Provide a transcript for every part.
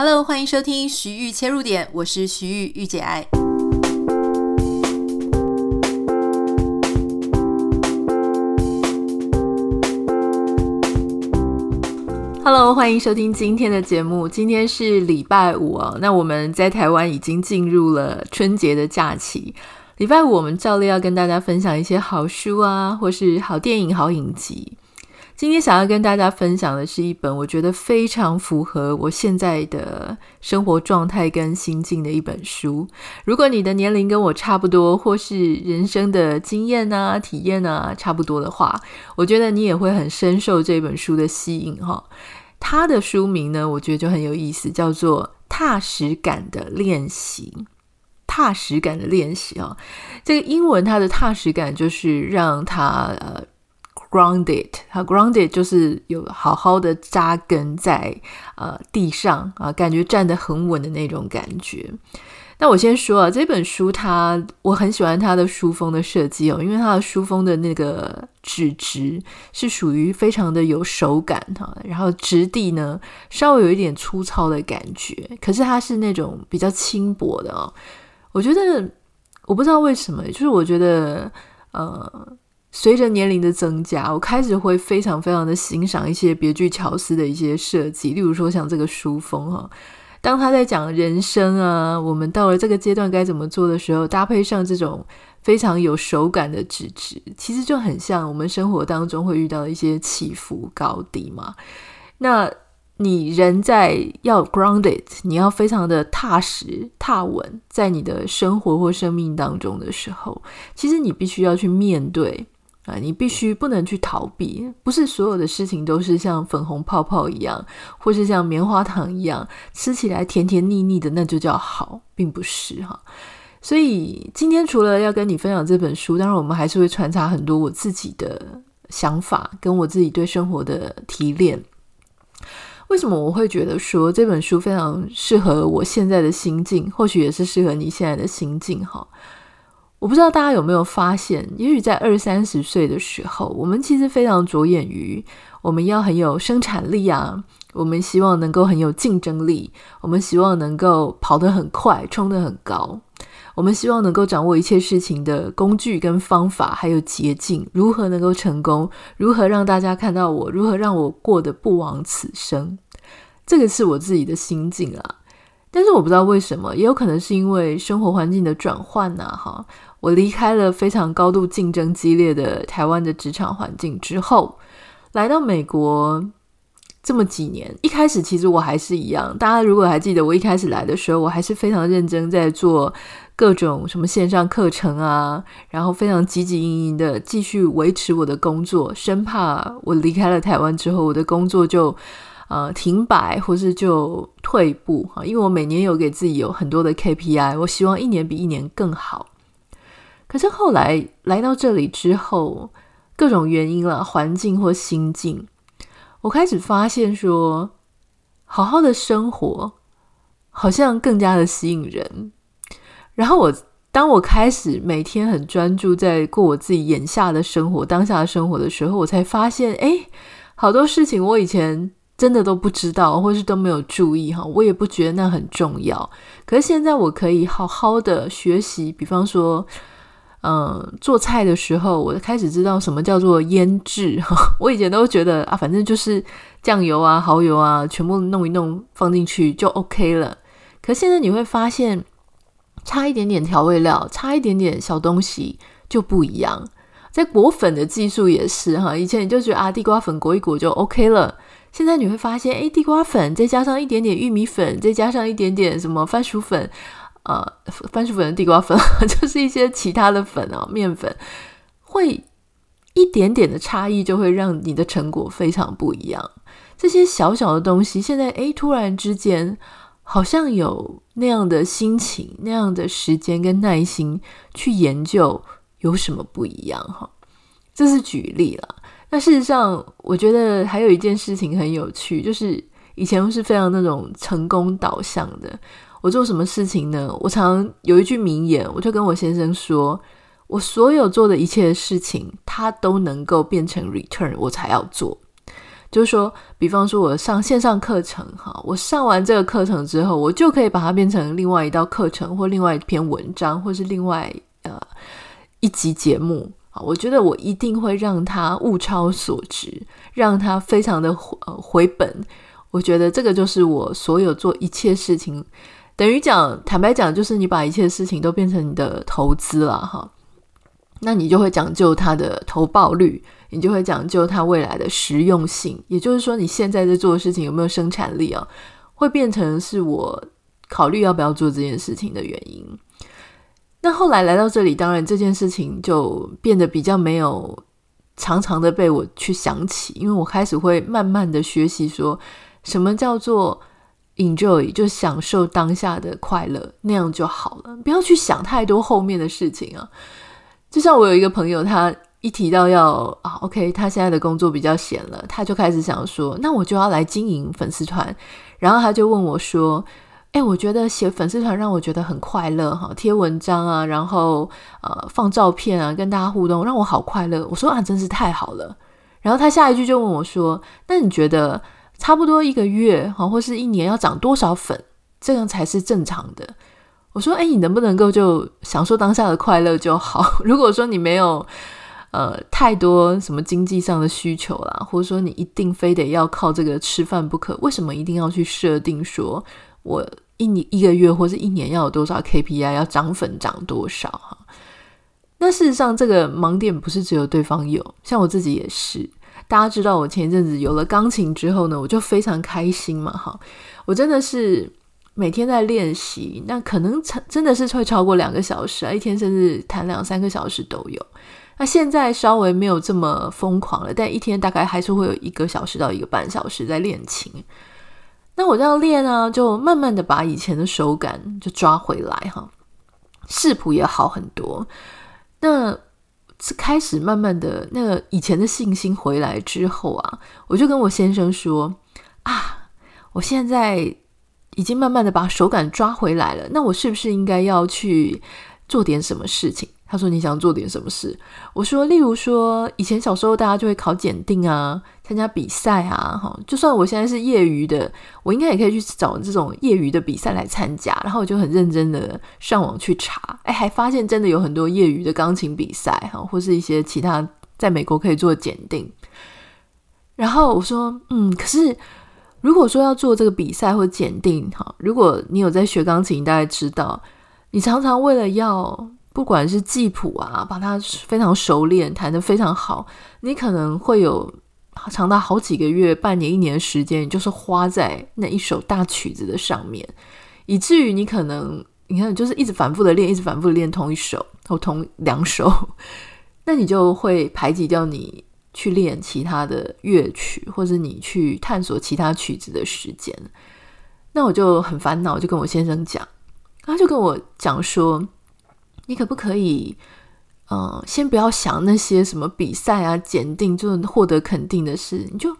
Hello，欢迎收听徐玉切入点，我是徐玉御姐爱。Hello，欢迎收听今天的节目。今天是礼拜五啊，那我们在台湾已经进入了春节的假期。礼拜五我们照例要跟大家分享一些好书啊，或是好电影、好影集。今天想要跟大家分享的是一本我觉得非常符合我现在的生活状态跟心境的一本书。如果你的年龄跟我差不多，或是人生的经验啊、体验啊差不多的话，我觉得你也会很深受这本书的吸引哈。它的书名呢，我觉得就很有意思，叫做《踏实感的练习》。踏实感的练习啊，这个英文它的踏实感就是让它呃。Grounded，它 grounded 就是有好好的扎根在呃地上啊，感觉站得很稳的那种感觉。那我先说啊，这本书它我很喜欢它的书封的设计哦，因为它的书封的那个纸质是属于非常的有手感哈，然后质地呢稍微有一点粗糙的感觉，可是它是那种比较轻薄的哦。我觉得我不知道为什么，就是我觉得呃。随着年龄的增加，我开始会非常非常的欣赏一些别具巧思的一些设计，例如说像这个书封哈，当他在讲人生啊，我们到了这个阶段该怎么做的时候，搭配上这种非常有手感的纸质，其实就很像我们生活当中会遇到的一些起伏高低嘛。那你人在要 grounded，你要非常的踏实踏稳，在你的生活或生命当中的时候，其实你必须要去面对。啊，你必须不能去逃避，不是所有的事情都是像粉红泡泡一样，或是像棉花糖一样，吃起来甜甜腻腻的，那就叫好，并不是哈。所以今天除了要跟你分享这本书，当然我们还是会穿插很多我自己的想法，跟我自己对生活的提炼。为什么我会觉得说这本书非常适合我现在的心境，或许也是适合你现在的心境哈？我不知道大家有没有发现，也许在二三十岁的时候，我们其实非常着眼于我们要很有生产力啊，我们希望能够很有竞争力，我们希望能够跑得很快，冲得很高，我们希望能够掌握一切事情的工具跟方法，还有捷径，如何能够成功，如何让大家看到我，如何让我过得不枉此生，这个是我自己的心境啊。但是我不知道为什么，也有可能是因为生活环境的转换呐，哈。我离开了非常高度竞争激烈的台湾的职场环境之后，来到美国这么几年，一开始其实我还是一样。大家如果还记得我一开始来的时候，我还是非常认真在做各种什么线上课程啊，然后非常汲汲营营的继续维持我的工作，生怕我离开了台湾之后，我的工作就呃停摆或是就退步哈。因为我每年有给自己有很多的 KPI，我希望一年比一年更好。可是后来来到这里之后，各种原因了，环境或心境，我开始发现说，好好的生活好像更加的吸引人。然后我当我开始每天很专注在过我自己眼下的生活、当下的生活的时候，我才发现，哎，好多事情我以前真的都不知道，或是都没有注意哈，我也不觉得那很重要。可是现在我可以好好的学习，比方说。嗯，做菜的时候，我开始知道什么叫做腌制。我以前都觉得啊，反正就是酱油啊、蚝油啊，全部弄一弄放进去就 OK 了。可现在你会发现，差一点点调味料，差一点点小东西就不一样。在裹粉的技术也是哈，以前你就觉得啊，地瓜粉裹一裹就 OK 了。现在你会发现，诶，地瓜粉再加上一点点玉米粉，再加上一点点什么番薯粉。呃，番薯粉、地瓜粉，就是一些其他的粉啊，面粉，会一点点的差异就会让你的成果非常不一样。这些小小的东西，现在诶，突然之间好像有那样的心情、那样的时间跟耐心去研究有什么不一样哈。这是举例了。那事实上，我觉得还有一件事情很有趣，就是以前是非常那种成功导向的。我做什么事情呢？我常有一句名言，我就跟我先生说：我所有做的一切事情，它都能够变成 return，我才要做。就是说，比方说我上线上课程，哈，我上完这个课程之后，我就可以把它变成另外一道课程，或另外一篇文章，或是另外呃一集节目啊。我觉得我一定会让它物超所值，让它非常的呃回本。我觉得这个就是我所有做一切事情，等于讲，坦白讲，就是你把一切事情都变成你的投资了，哈。那你就会讲究它的投报率，你就会讲究它未来的实用性，也就是说，你现在在做的事情有没有生产力啊？会变成是我考虑要不要做这件事情的原因。那后来来到这里，当然这件事情就变得比较没有常常的被我去想起，因为我开始会慢慢的学习说什么叫做 enjoy，就享受当下的快乐，那样就好了，不要去想太多后面的事情啊。就像我有一个朋友，他一提到要啊，OK，他现在的工作比较闲了，他就开始想说，那我就要来经营粉丝团。然后他就问我说：“哎，我觉得写粉丝团让我觉得很快乐哈，贴文章啊，然后呃放照片啊，跟大家互动，让我好快乐。”我说：“啊，真是太好了。”然后他下一句就问我说：“那你觉得差不多一个月哈，或是一年要涨多少粉，这样才是正常的？”我说：“哎，你能不能够就享受当下的快乐就好？如果说你没有呃太多什么经济上的需求啦，或者说你一定非得要靠这个吃饭不可，为什么一定要去设定说我一年一个月或是一年要有多少 KPI，要涨粉涨多少？哈，那事实上这个盲点不是只有对方有，像我自己也是。大家知道我前一阵子有了钢琴之后呢，我就非常开心嘛，哈，我真的是。”每天在练习，那可能真的是会超过两个小时啊，一天甚至弹两三个小时都有。那现在稍微没有这么疯狂了，但一天大概还是会有一个小时到一个半小时在练琴。那我这样练啊，就慢慢的把以前的手感就抓回来哈，视谱也好很多。那是开始慢慢的那个以前的信心回来之后啊，我就跟我先生说啊，我现在。已经慢慢的把手感抓回来了，那我是不是应该要去做点什么事情？他说：“你想做点什么事？”我说：“例如说，以前小时候大家就会考检定啊，参加比赛啊，哈，就算我现在是业余的，我应该也可以去找这种业余的比赛来参加。”然后我就很认真的上网去查，哎，还发现真的有很多业余的钢琴比赛哈，或是一些其他在美国可以做检定。然后我说：“嗯，可是。”如果说要做这个比赛或检定，哈，如果你有在学钢琴，大概知道，你常常为了要不管是记谱啊，把它非常熟练，弹得非常好，你可能会有长达好几个月、半年、一年的时间，就是花在那一首大曲子的上面，以至于你可能你看，就是一直反复的练，一直反复的练同一首或同两首，那你就会排挤掉你。去练其他的乐曲，或者你去探索其他曲子的时间，那我就很烦恼，就跟我先生讲，他就跟我讲说，你可不可以，嗯、先不要想那些什么比赛啊、检定，就获得肯定的事，你就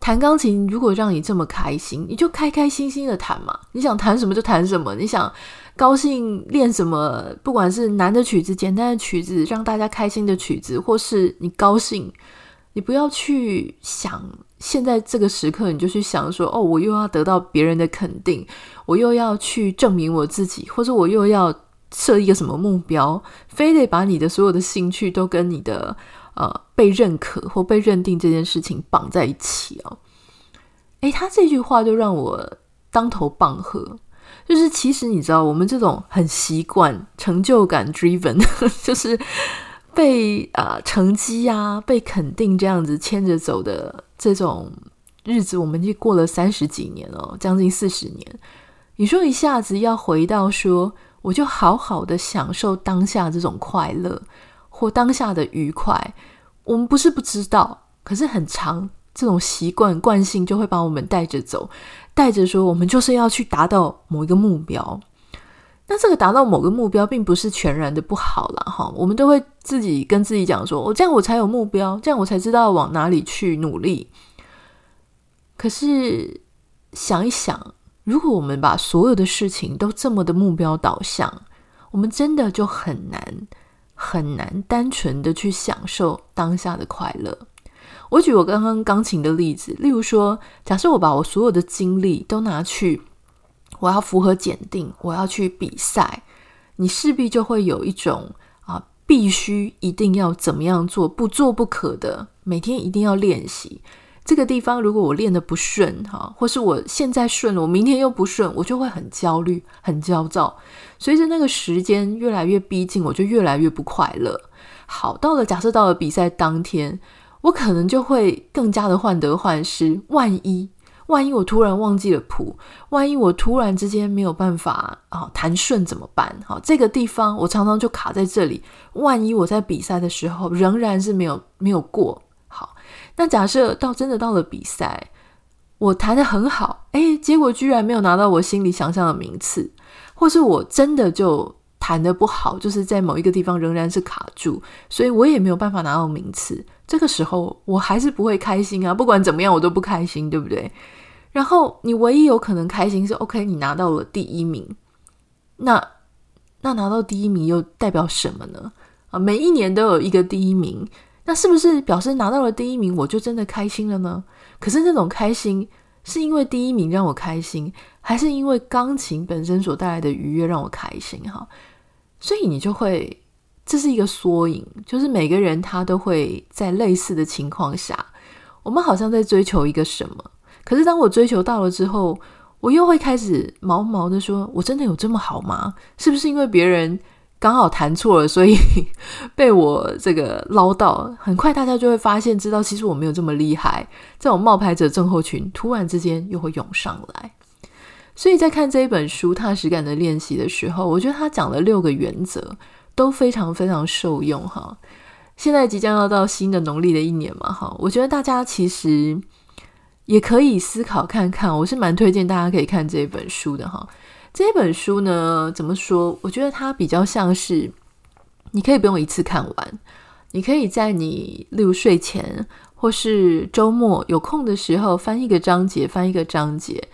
弹钢琴。如果让你这么开心，你就开开心心的弹嘛。你想弹什么就弹什么，你想高兴练什么，不管是难的曲子、简单的曲子，让大家开心的曲子，或是你高兴。你不要去想现在这个时刻，你就去想说：“哦，我又要得到别人的肯定，我又要去证明我自己，或者我又要设一个什么目标，非得把你的所有的兴趣都跟你的呃被认可或被认定这件事情绑在一起哦。”诶，他这句话就让我当头棒喝，就是其实你知道，我们这种很习惯成就感 driven，就是。被啊、呃、成绩啊被肯定这样子牵着走的这种日子，我们已经过了三十几年了，将近四十年。你说一下子要回到说，我就好好的享受当下这种快乐或当下的愉快，我们不是不知道，可是很长这种习惯惯性就会把我们带着走，带着说我们就是要去达到某一个目标。那这个达到某个目标，并不是全然的不好了哈。我们都会自己跟自己讲说：“我这样我才有目标，这样我才知道往哪里去努力。”可是想一想，如果我们把所有的事情都这么的目标导向，我们真的就很难很难单纯的去享受当下的快乐。我举我刚刚钢琴的例子，例如说，假设我把我所有的精力都拿去，我要符合检定，我要去比赛，你势必就会有一种啊，必须一定要怎么样做，不做不可的，每天一定要练习。这个地方如果我练得不顺哈，或是我现在顺了，我明天又不顺，我就会很焦虑、很焦躁。随着那个时间越来越逼近，我就越来越不快乐。好，到了假设到了比赛当天。我可能就会更加的患得患失，万一万一我突然忘记了谱，万一我突然之间没有办法啊弹顺怎么办？好，这个地方我常常就卡在这里。万一我在比赛的时候仍然是没有没有过，那假设到真的到了比赛，我弹得很好，诶，结果居然没有拿到我心里想象的名次，或是我真的就。弹得不好，就是在某一个地方仍然是卡住，所以我也没有办法拿到名次。这个时候我还是不会开心啊，不管怎么样我都不开心，对不对？然后你唯一有可能开心是，OK，你拿到了第一名。那那拿到第一名又代表什么呢？啊，每一年都有一个第一名，那是不是表示拿到了第一名我就真的开心了呢？可是那种开心是因为第一名让我开心，还是因为钢琴本身所带来的愉悦让我开心？哈。所以你就会，这是一个缩影，就是每个人他都会在类似的情况下，我们好像在追求一个什么，可是当我追求到了之后，我又会开始毛毛的说：“我真的有这么好吗？是不是因为别人刚好弹错了，所以 被我这个捞到？很快大家就会发现，知道其实我没有这么厉害。这种冒牌者症候群突然之间又会涌上来。”所以在看这一本书《踏实感的练习》的时候，我觉得他讲了六个原则，都非常非常受用哈。现在即将要到新的农历的一年嘛哈，我觉得大家其实也可以思考看看，我是蛮推荐大家可以看这一本书的哈。这本书呢，怎么说？我觉得它比较像是，你可以不用一次看完，你可以在你例如睡前或是周末有空的时候翻一个章节，翻一个章节。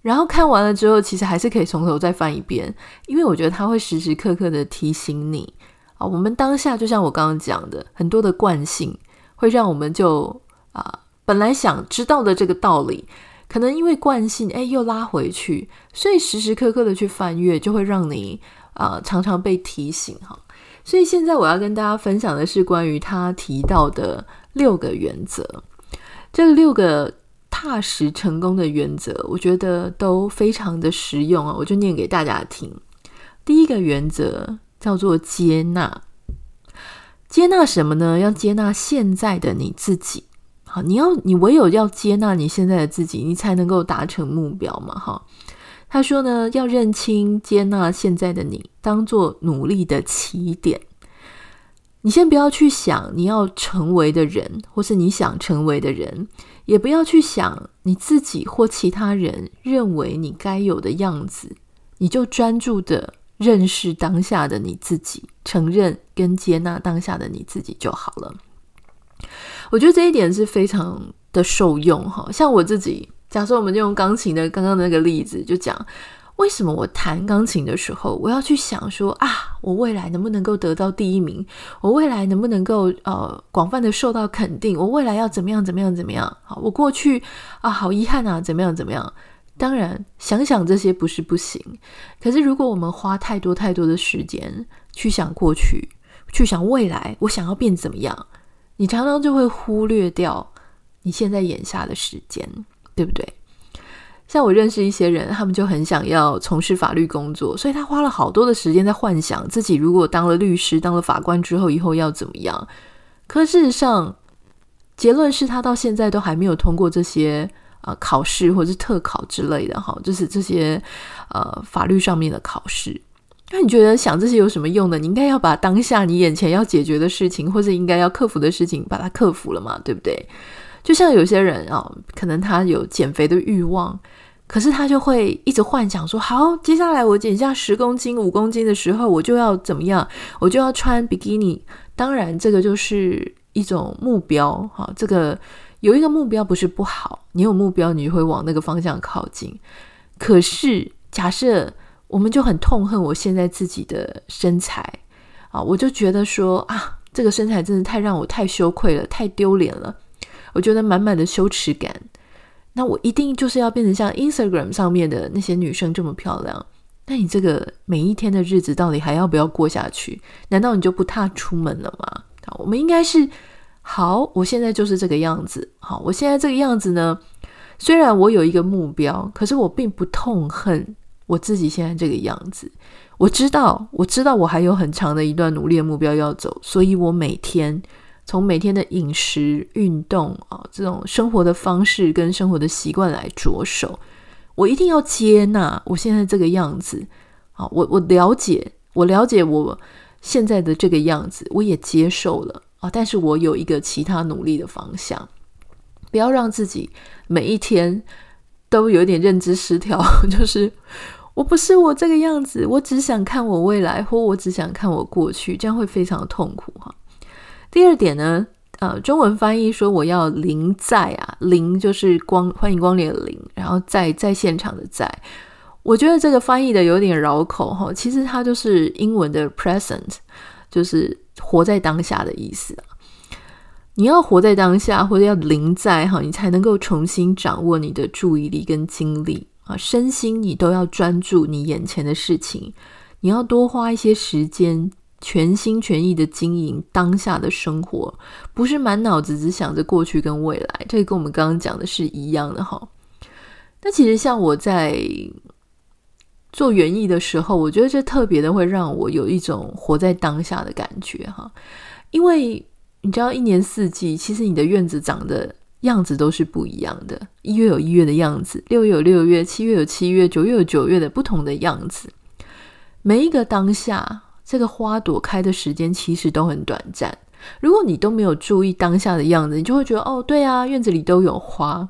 然后看完了之后，其实还是可以从头再翻一遍，因为我觉得它会时时刻刻的提醒你啊，我们当下就像我刚刚讲的，很多的惯性会让我们就啊，本来想知道的这个道理，可能因为惯性，哎，又拉回去，所以时时刻刻的去翻阅，就会让你啊常常被提醒哈。所以现在我要跟大家分享的是关于他提到的六个原则，这六个。踏实成功的原则，我觉得都非常的实用啊！我就念给大家听。第一个原则叫做接纳，接纳什么呢？要接纳现在的你自己。你要你唯有要接纳你现在的自己，你才能够达成目标嘛！哈，他说呢，要认清接纳现在的你，当做努力的起点。你先不要去想你要成为的人，或是你想成为的人，也不要去想你自己或其他人认为你该有的样子，你就专注的认识当下的你自己，承认跟接纳当下的你自己就好了。我觉得这一点是非常的受用哈。像我自己，假设我们就用钢琴的刚刚的那个例子，就讲。为什么我弹钢琴的时候，我要去想说啊，我未来能不能够得到第一名？我未来能不能够呃广泛的受到肯定？我未来要怎么样怎么样怎么样？好，我过去啊好遗憾啊，怎么样怎么样？当然想想这些不是不行，可是如果我们花太多太多的时间去想过去，去想未来，我想要变怎么样？你常常就会忽略掉你现在眼下的时间，对不对？像我认识一些人，他们就很想要从事法律工作，所以他花了好多的时间在幻想自己如果当了律师、当了法官之后，以后要怎么样。可事实上，结论是他到现在都还没有通过这些呃考试或者是特考之类的哈，就是这些呃法律上面的考试。那你觉得想这些有什么用呢？你应该要把当下你眼前要解决的事情，或者应该要克服的事情，把它克服了嘛，对不对？就像有些人啊、可能他有减肥的欲望，可是他就会一直幻想说：好，接下来我减下十公斤、五公斤的时候，我就要怎么样？我就要穿比基尼。当然，这个就是一种目标。哈，这个有一个目标不是不好，你有目标，你就会往那个方向靠近。可是，假设我们就很痛恨我现在自己的身材啊，我就觉得说啊，这个身材真的太让我太羞愧了，太丢脸了。我觉得满满的羞耻感。那我一定就是要变成像 Instagram 上面的那些女生这么漂亮。那你这个每一天的日子到底还要不要过下去？难道你就不踏出门了吗？好，我们应该是好，我现在就是这个样子。好，我现在这个样子呢，虽然我有一个目标，可是我并不痛恨我自己现在这个样子。我知道，我知道我还有很长的一段努力的目标要走，所以我每天。从每天的饮食、运动啊，这种生活的方式跟生活的习惯来着手，我一定要接纳我现在这个样子。啊，我我了解，我了解我现在的这个样子，我也接受了啊。但是我有一个其他努力的方向，不要让自己每一天都有点认知失调，就是我不是我这个样子，我只想看我未来，或我只想看我过去，这样会非常痛苦哈。第二点呢，呃，中文翻译说我要临在啊，临就是光欢迎光临的临，然后在在现场的在，我觉得这个翻译的有点绕口哈，其实它就是英文的 present，就是活在当下的意思啊。你要活在当下，或者要临在哈，你才能够重新掌握你的注意力跟精力啊，身心你都要专注你眼前的事情，你要多花一些时间。全心全意的经营当下的生活，不是满脑子只想着过去跟未来，这跟我们刚刚讲的是一样的哈。那其实像我在做园艺的时候，我觉得这特别的会让我有一种活在当下的感觉哈。因为你知道，一年四季，其实你的院子长得样子都是不一样的。一月有一月的样子，六月有六月，七月有七月，九月有九月的不同的样子。每一个当下。这个花朵开的时间其实都很短暂。如果你都没有注意当下的样子，你就会觉得哦，对啊，院子里都有花。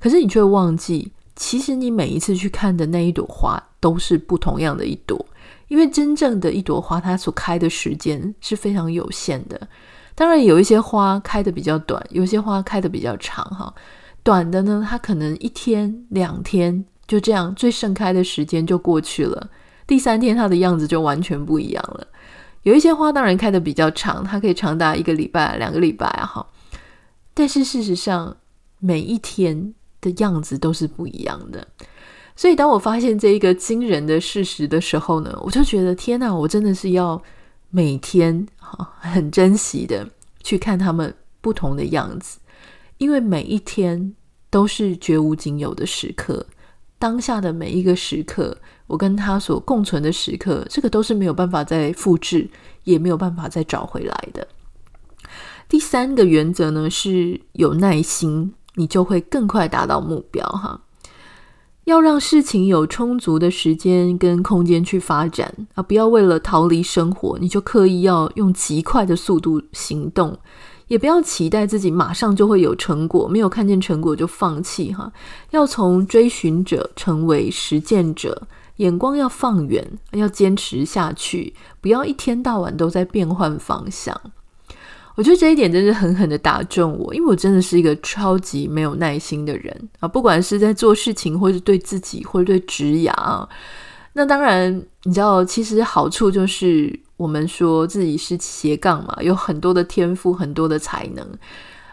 可是你却忘记，其实你每一次去看的那一朵花都是不同样的一朵。因为真正的一朵花，它所开的时间是非常有限的。当然，有一些花开的比较短，有些花开的比较长。哈，短的呢，它可能一天两天就这样，最盛开的时间就过去了。第三天，它的样子就完全不一样了。有一些花当然开得比较长，它可以长达一个礼拜、两个礼拜，哈。但是事实上，每一天的样子都是不一样的。所以，当我发现这一个惊人的事实的时候呢，我就觉得天哪，我真的是要每天哈很珍惜的去看他们不同的样子，因为每一天都是绝无仅有的时刻。当下的每一个时刻，我跟他所共存的时刻，这个都是没有办法再复制，也没有办法再找回来的。第三个原则呢，是有耐心，你就会更快达到目标哈。要让事情有充足的时间跟空间去发展啊，不要为了逃离生活，你就刻意要用极快的速度行动。也不要期待自己马上就会有成果，没有看见成果就放弃哈。要从追寻者成为实践者，眼光要放远，要坚持下去，不要一天到晚都在变换方向。我觉得这一点真是狠狠的打中我，因为我真的是一个超级没有耐心的人啊，不管是在做事情，或是对自己，或者对职涯。那当然，你知道，其实好处就是。我们说自己是斜杠嘛，有很多的天赋，很多的才能。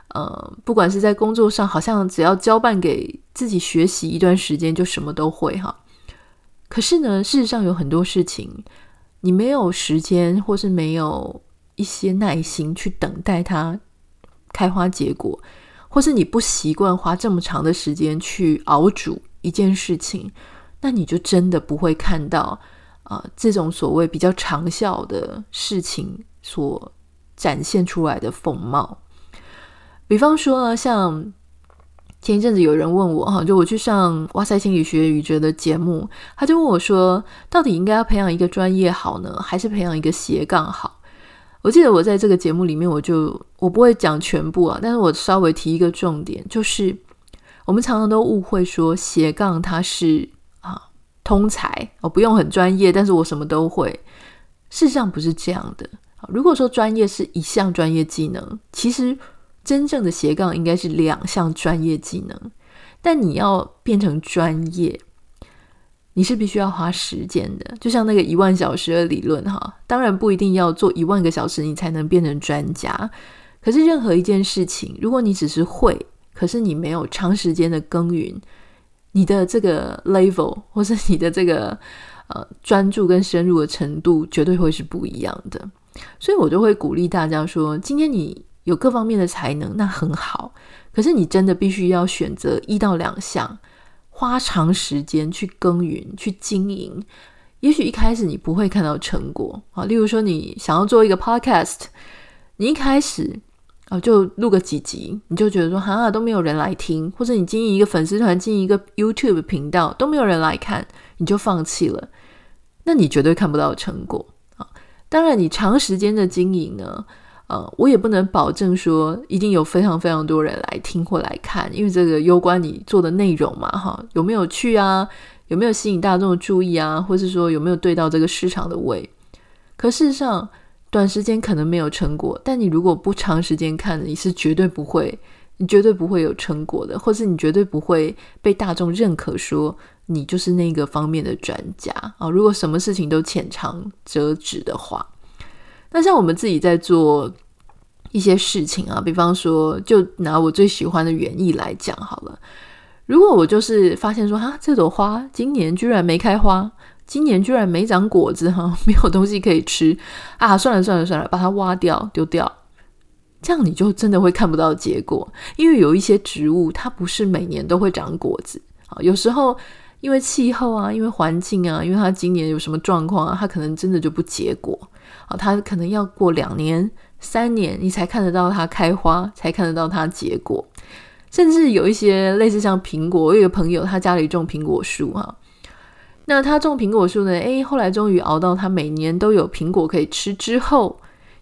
呃，不管是在工作上，好像只要交办给自己学习一段时间，就什么都会哈。可是呢，事实上有很多事情，你没有时间，或是没有一些耐心去等待它开花结果，或是你不习惯花这么长的时间去熬煮一件事情，那你就真的不会看到。啊，这种所谓比较长效的事情所展现出来的风貌，比方说呢，像前一阵子有人问我哈，就我去上哇塞心理学宇哲的节目，他就问我说，到底应该要培养一个专业好呢，还是培养一个斜杠好？我记得我在这个节目里面，我就我不会讲全部啊，但是我稍微提一个重点，就是我们常常都误会说斜杠它是啊。通才，我不用很专业，但是我什么都会。事实上不是这样的。如果说专业是一项专业技能，其实真正的斜杠应该是两项专业技能。但你要变成专业，你是必须要花时间的。就像那个一万小时的理论哈，当然不一定要做一万个小时你才能变成专家。可是任何一件事情，如果你只是会，可是你没有长时间的耕耘，你的这个 level 或是你的这个呃专注跟深入的程度，绝对会是不一样的。所以我就会鼓励大家说，今天你有各方面的才能，那很好。可是你真的必须要选择一到两项，花长时间去耕耘、去经营。也许一开始你不会看到成果啊，例如说你想要做一个 podcast，你一开始啊就录个几集，你就觉得说哈都没有人来听，或者你经营一个粉丝团、经营一个 YouTube 频道都没有人来看，你就放弃了，那你绝对看不到成果啊。当然，你长时间的经营呢。呃，我也不能保证说一定有非常非常多人来听或来看，因为这个攸关你做的内容嘛，哈，有没有趣啊？有没有吸引大众的注意啊？或是说有没有对到这个市场的位？可事实上，短时间可能没有成果，但你如果不长时间看，你是绝对不会，你绝对不会有成果的，或是你绝对不会被大众认可，说你就是那个方面的专家啊。如果什么事情都浅尝辄止的话。那像我们自己在做一些事情啊，比方说，就拿我最喜欢的园艺来讲好了。如果我就是发现说，哈，这朵花今年居然没开花，今年居然没长果子，哈，没有东西可以吃啊，算了算了算了，把它挖掉丢掉，这样你就真的会看不到结果。因为有一些植物，它不是每年都会长果子啊，有时候因为气候啊，因为环境啊，因为它今年有什么状况啊，它可能真的就不结果。啊，它可能要过两年、三年，你才看得到它开花，才看得到它结果。甚至有一些类似像苹果，我有个朋友，他家里种苹果树哈。那他种苹果树呢？诶，后来终于熬到他每年都有苹果可以吃之后，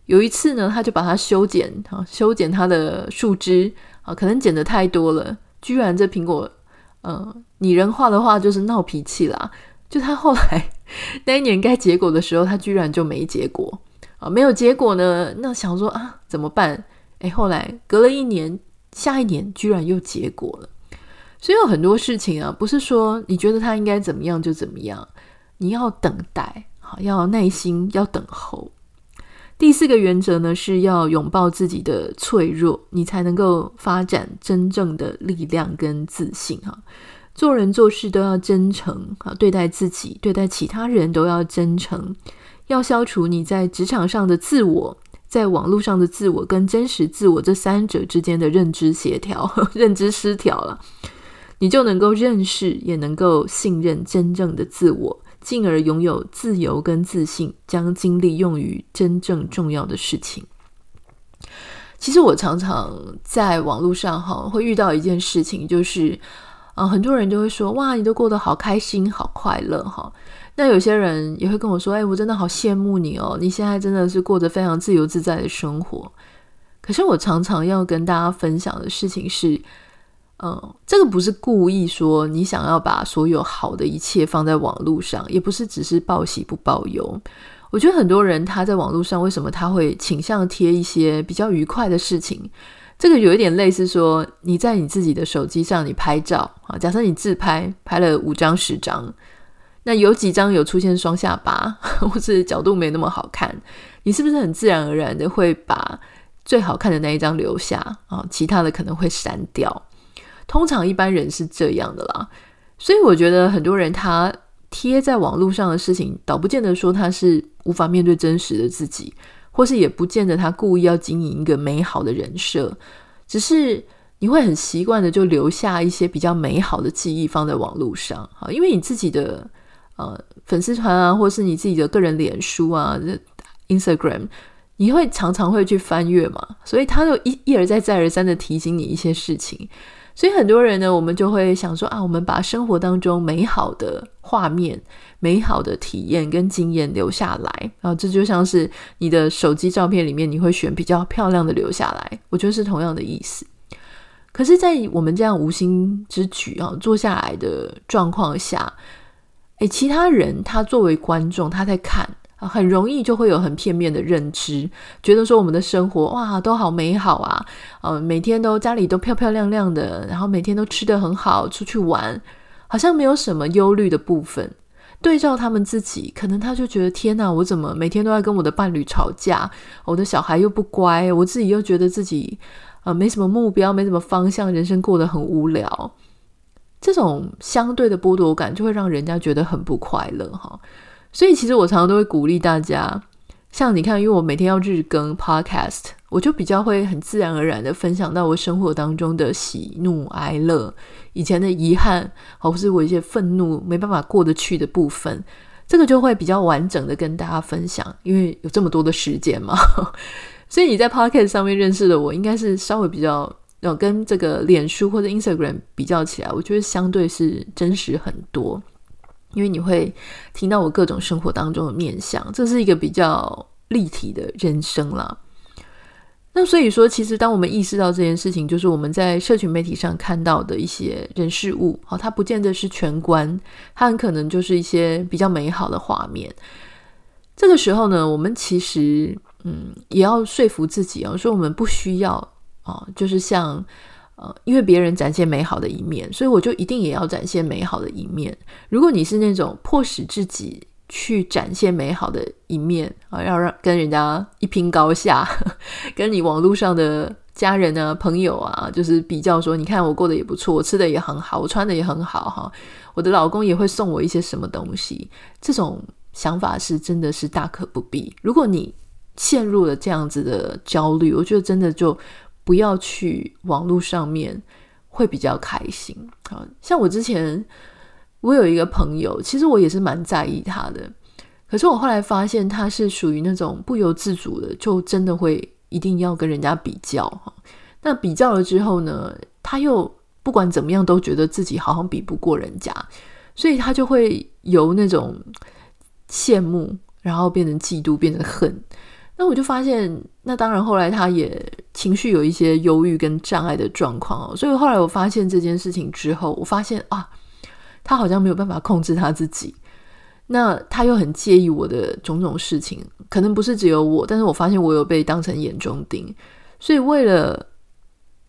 有一次呢，他就把它修剪，啊，修剪它的树枝啊，可能剪得太多了，居然这苹果，呃，拟人化的话就是闹脾气啦。就他后来 那一年该结果的时候，他居然就没结果啊！没有结果呢，那想说啊，怎么办？诶，后来隔了一年，下一年居然又结果了。所以有很多事情啊，不是说你觉得他应该怎么样就怎么样，你要等待，好，要耐心，要等候。第四个原则呢，是要拥抱自己的脆弱，你才能够发展真正的力量跟自信哈。做人做事都要真诚啊，对待自己、对待其他人都要真诚。要消除你在职场上的自我，在网络上的自我跟真实自我这三者之间的认知协调、认知失调了，你就能够认识，也能够信任真正的自我，进而拥有自由跟自信，将精力用于真正重要的事情。其实我常常在网络上哈会遇到一件事情，就是。啊，很多人就会说：“哇，你都过得好开心，好快乐哈。”那有些人也会跟我说：“哎，我真的好羡慕你哦，你现在真的是过着非常自由自在的生活。”可是我常常要跟大家分享的事情是，嗯，这个不是故意说你想要把所有好的一切放在网络上，也不是只是报喜不报忧。我觉得很多人他在网络上为什么他会倾向贴一些比较愉快的事情？这个有一点类似说，你在你自己的手机上，你拍照啊，假设你自拍拍了五张十张，那有几张有出现双下巴，或是角度没那么好看，你是不是很自然而然的会把最好看的那一张留下啊？其他的可能会删掉。通常一般人是这样的啦，所以我觉得很多人他贴在网络上的事情，倒不见得说他是无法面对真实的自己。或是也不见得他故意要经营一个美好的人设，只是你会很习惯的就留下一些比较美好的记忆放在网络上，啊，因为你自己的呃粉丝团啊，或是你自己的个人脸书啊，Instagram，你会常常会去翻阅嘛，所以他就一一而再再而三的提醒你一些事情。所以很多人呢，我们就会想说啊，我们把生活当中美好的画面、美好的体验跟经验留下来啊，这就像是你的手机照片里面，你会选比较漂亮的留下来。我觉得是同样的意思。可是，在我们这样无心之举啊，做下来的状况下，诶，其他人他作为观众，他在看。很容易就会有很片面的认知，觉得说我们的生活哇都好美好啊，呃，每天都家里都漂漂亮亮的，然后每天都吃得很好，出去玩，好像没有什么忧虑的部分。对照他们自己，可能他就觉得天哪，我怎么每天都在跟我的伴侣吵架，我的小孩又不乖，我自己又觉得自己呃，没什么目标，没什么方向，人生过得很无聊。这种相对的剥夺感，就会让人家觉得很不快乐哈。所以，其实我常常都会鼓励大家，像你看，因为我每天要日更 podcast，我就比较会很自然而然的分享到我生活当中的喜怒哀乐，以前的遗憾，或是我一些愤怒没办法过得去的部分，这个就会比较完整的跟大家分享，因为有这么多的时间嘛。所以你在 podcast 上面认识的我，应该是稍微比较。有跟这个脸书或者 Instagram 比较起来，我觉得相对是真实很多，因为你会听到我各种生活当中的面相，这是一个比较立体的人生啦。那所以说，其实当我们意识到这件事情，就是我们在社群媒体上看到的一些人事物，好，它不见得是全观，它很可能就是一些比较美好的画面。这个时候呢，我们其实嗯，也要说服自己哦，说我们不需要。哦，就是像，呃，因为别人展现美好的一面，所以我就一定也要展现美好的一面。如果你是那种迫使自己去展现美好的一面啊，要让跟人家一拼高下，跟你网络上的家人啊、朋友啊，就是比较说，你看我过得也不错，我吃的也很好，我穿的也很好，哈，我的老公也会送我一些什么东西，这种想法是真的是大可不必。如果你陷入了这样子的焦虑，我觉得真的就。不要去网络上面会比较开心。好，像我之前，我有一个朋友，其实我也是蛮在意他的。可是我后来发现，他是属于那种不由自主的，就真的会一定要跟人家比较哈。那比较了之后呢，他又不管怎么样都觉得自己好像比不过人家，所以他就会由那种羡慕，然后变成嫉妒，变成恨。那我就发现，那当然后来他也情绪有一些忧郁跟障碍的状况哦，所以后来我发现这件事情之后，我发现啊，他好像没有办法控制他自己，那他又很介意我的种种事情，可能不是只有我，但是我发现我有被当成眼中钉，所以为了，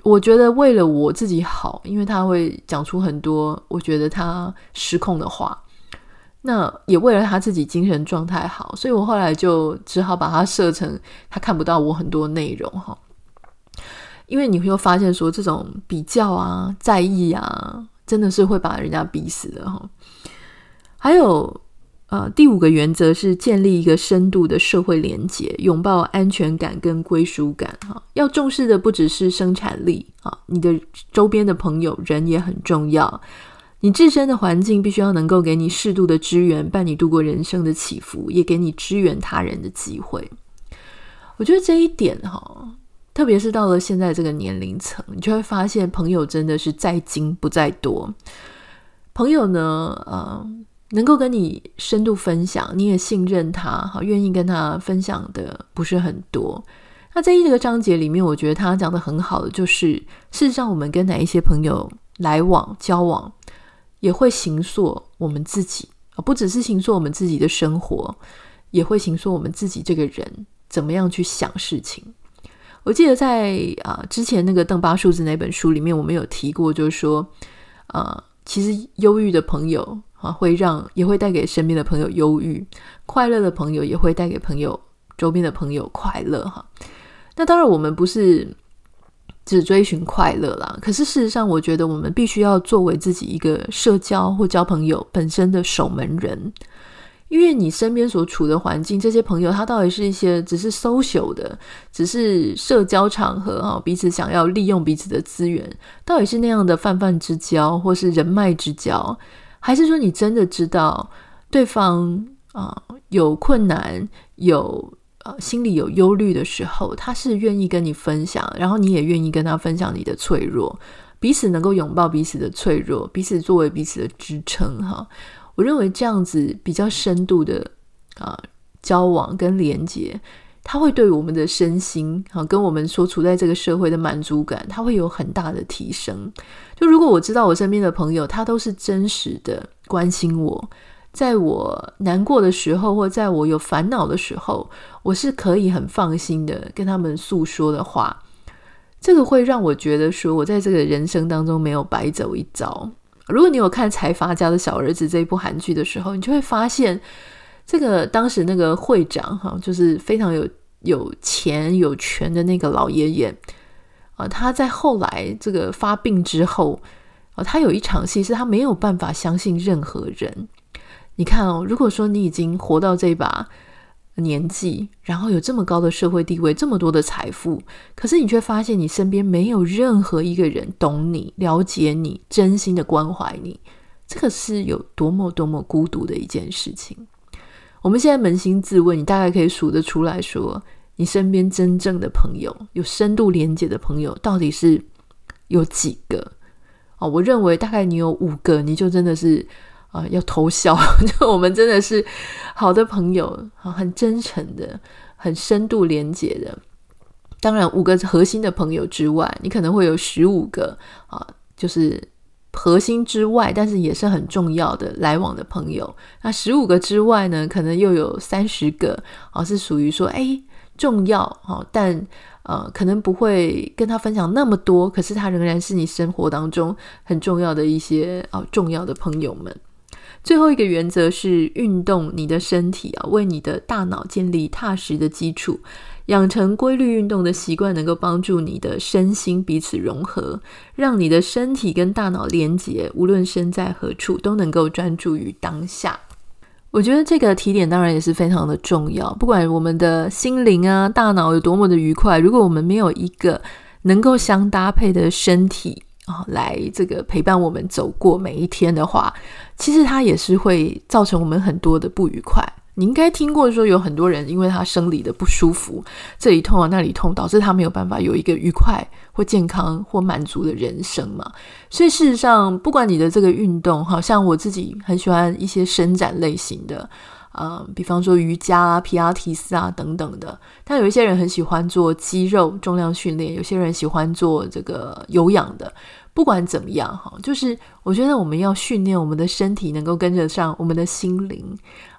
我觉得为了我自己好，因为他会讲出很多我觉得他失控的话。那也为了他自己精神状态好，所以我后来就只好把它设成他看不到我很多内容哈。因为你会发现说，这种比较啊、在意啊，真的是会把人家逼死的哈。还有呃，第五个原则是建立一个深度的社会连接，拥抱安全感跟归属感哈。要重视的不只是生产力啊，你的周边的朋友人也很重要。你自身的环境必须要能够给你适度的支援，伴你度过人生的起伏，也给你支援他人的机会。我觉得这一点哈，特别是到了现在这个年龄层，你就会发现朋友真的是在精不在多。朋友呢，呃，能够跟你深度分享，你也信任他，哈，愿意跟他分享的不是很多。那在这个章节里面，我觉得他讲的很好的就是，事实上我们跟哪一些朋友来往交往。也会形塑我们自己啊，不只是形塑我们自己的生活，也会形塑我们自己这个人怎么样去想事情。我记得在啊之前那个邓巴数字那本书里面，我们有提过，就是说啊，其实忧郁的朋友啊，会让也会带给身边的朋友忧郁；快乐的朋友也会带给朋友周边的朋友快乐哈。那当然，我们不是。只追寻快乐啦，可是事实上，我觉得我们必须要作为自己一个社交或交朋友本身的守门人，因为你身边所处的环境，这些朋友他到底是一些只是 social 的，只是社交场合哈，彼此想要利用彼此的资源，到底是那样的泛泛之交，或是人脉之交，还是说你真的知道对方啊有困难有？呃，心里有忧虑的时候，他是愿意跟你分享，然后你也愿意跟他分享你的脆弱，彼此能够拥抱彼此的脆弱，彼此作为彼此的支撑。哈，我认为这样子比较深度的啊交往跟连接，它会对我们的身心啊，跟我们所处在这个社会的满足感，它会有很大的提升。就如果我知道我身边的朋友，他都是真实的关心我。在我难过的时候，或在我有烦恼的时候，我是可以很放心的跟他们诉说的话。这个会让我觉得说，我在这个人生当中没有白走一遭。如果你有看《财阀家的小儿子》这一部韩剧的时候，你就会发现，这个当时那个会长哈，就是非常有有钱有权的那个老爷爷啊，他在后来这个发病之后，啊，他有一场戏是他没有办法相信任何人。你看哦，如果说你已经活到这把年纪，然后有这么高的社会地位，这么多的财富，可是你却发现你身边没有任何一个人懂你、了解你、真心的关怀你，这个是有多么多么孤独的一件事情。我们现在扪心自问，你大概可以数得出来说，你身边真正的朋友、有深度连接的朋友，到底是有几个？哦，我认为大概你有五个，你就真的是啊、要偷笑。就我们真的是好的朋友，啊很真诚的、很深度连接的。当然，五个核心的朋友之外，你可能会有十五个啊、就是。核心之外，但是也是很重要的来往的朋友。那十五个之外呢，可能又有三十个啊，是属于说，哎，重要哈，但呃，可能不会跟他分享那么多，可是他仍然是你生活当中很重要的一些啊重要的朋友们。最后一个原则是运动你的身体啊，为你的大脑建立踏实的基础。养成规律运动的习惯，能够帮助你的身心彼此融合，让你的身体跟大脑连接，无论身在何处，都能够专注于当下。我觉得这个提点当然也是非常的重要。不管我们的心灵啊、大脑有多么的愉快，如果我们没有一个能够相搭配的身体啊，来这个陪伴我们走过每一天的话，其实它也是会造成我们很多的不愉快。你应该听过说，有很多人因为他生理的不舒服，这里痛啊那里痛，导致他没有办法有一个愉快或健康或满足的人生嘛。所以事实上，不管你的这个运动，好像我自己很喜欢一些伸展类型的，呃，比方说瑜伽啊、皮拉提斯啊等等的。但有一些人很喜欢做肌肉重量训练，有些人喜欢做这个有氧的。不管怎么样哈，就是我觉得我们要训练我们的身体，能够跟得上我们的心灵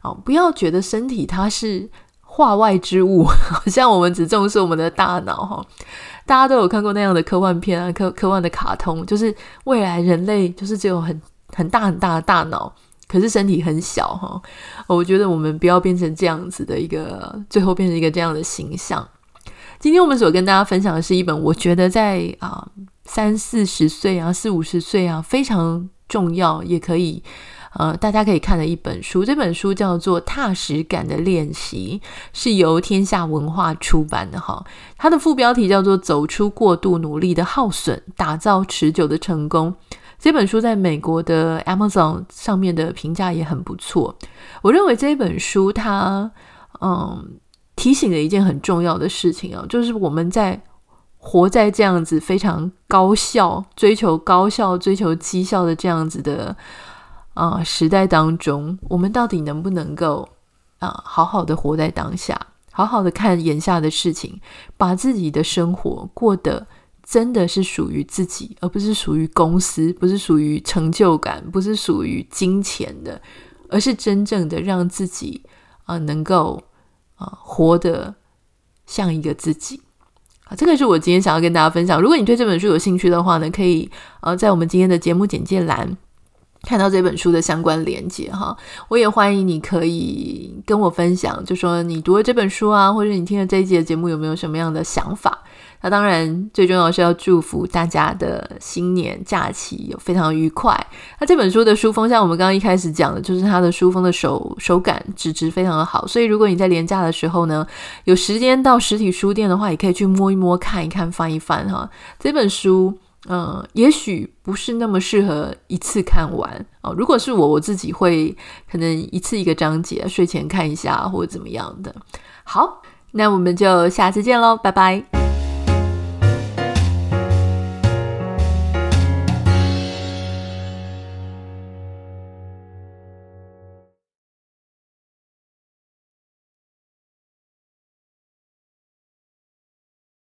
啊！不要觉得身体它是化外之物，好像我们只重视我们的大脑哈。大家都有看过那样的科幻片啊，科科幻的卡通，就是未来人类就是只有很很大很大的大脑，可是身体很小哈。我觉得我们不要变成这样子的一个，最后变成一个这样的形象。今天我们所跟大家分享的是一本，我觉得在啊。三四十岁啊，四五十岁啊，非常重要，也可以，呃，大家可以看的一本书。这本书叫做《踏实感的练习》，是由天下文化出版的哈。它的副标题叫做《走出过度努力的耗损，打造持久的成功》。这本书在美国的 Amazon 上面的评价也很不错。我认为这本书它，嗯，提醒了一件很重要的事情啊，就是我们在。活在这样子非常高效、追求高效、追求绩效的这样子的啊、呃、时代当中，我们到底能不能够啊、好好的活在当下，好好的看眼下的事情，把自己的生活过得真的是属于自己，而不是属于公司，不是属于成就感，不是属于金钱的，而是真正的让自己啊、能够啊、活得像一个自己。啊，这个是我今天想要跟大家分享。如果你对这本书有兴趣的话呢，可以呃在我们今天的节目简介栏看到这本书的相关连接哈。我也欢迎你可以跟我分享，就说你读了这本书啊，或者你听了这一集的节目有没有什么样的想法。那当然，最重要是要祝福大家的新年假期有非常愉快。那这本书的书封，像我们刚刚一开始讲的，就是它的书封的手手感纸质非常的好。所以如果你在连假的时候呢，有时间到实体书店的话，也可以去摸一摸、看一看、翻一翻哈。这本书，嗯、也许不是那么适合一次看完哦。如果是我，我自己会可能一次一个章节，睡前看一下或者怎么样的。好。那我们就下次见喽，拜拜。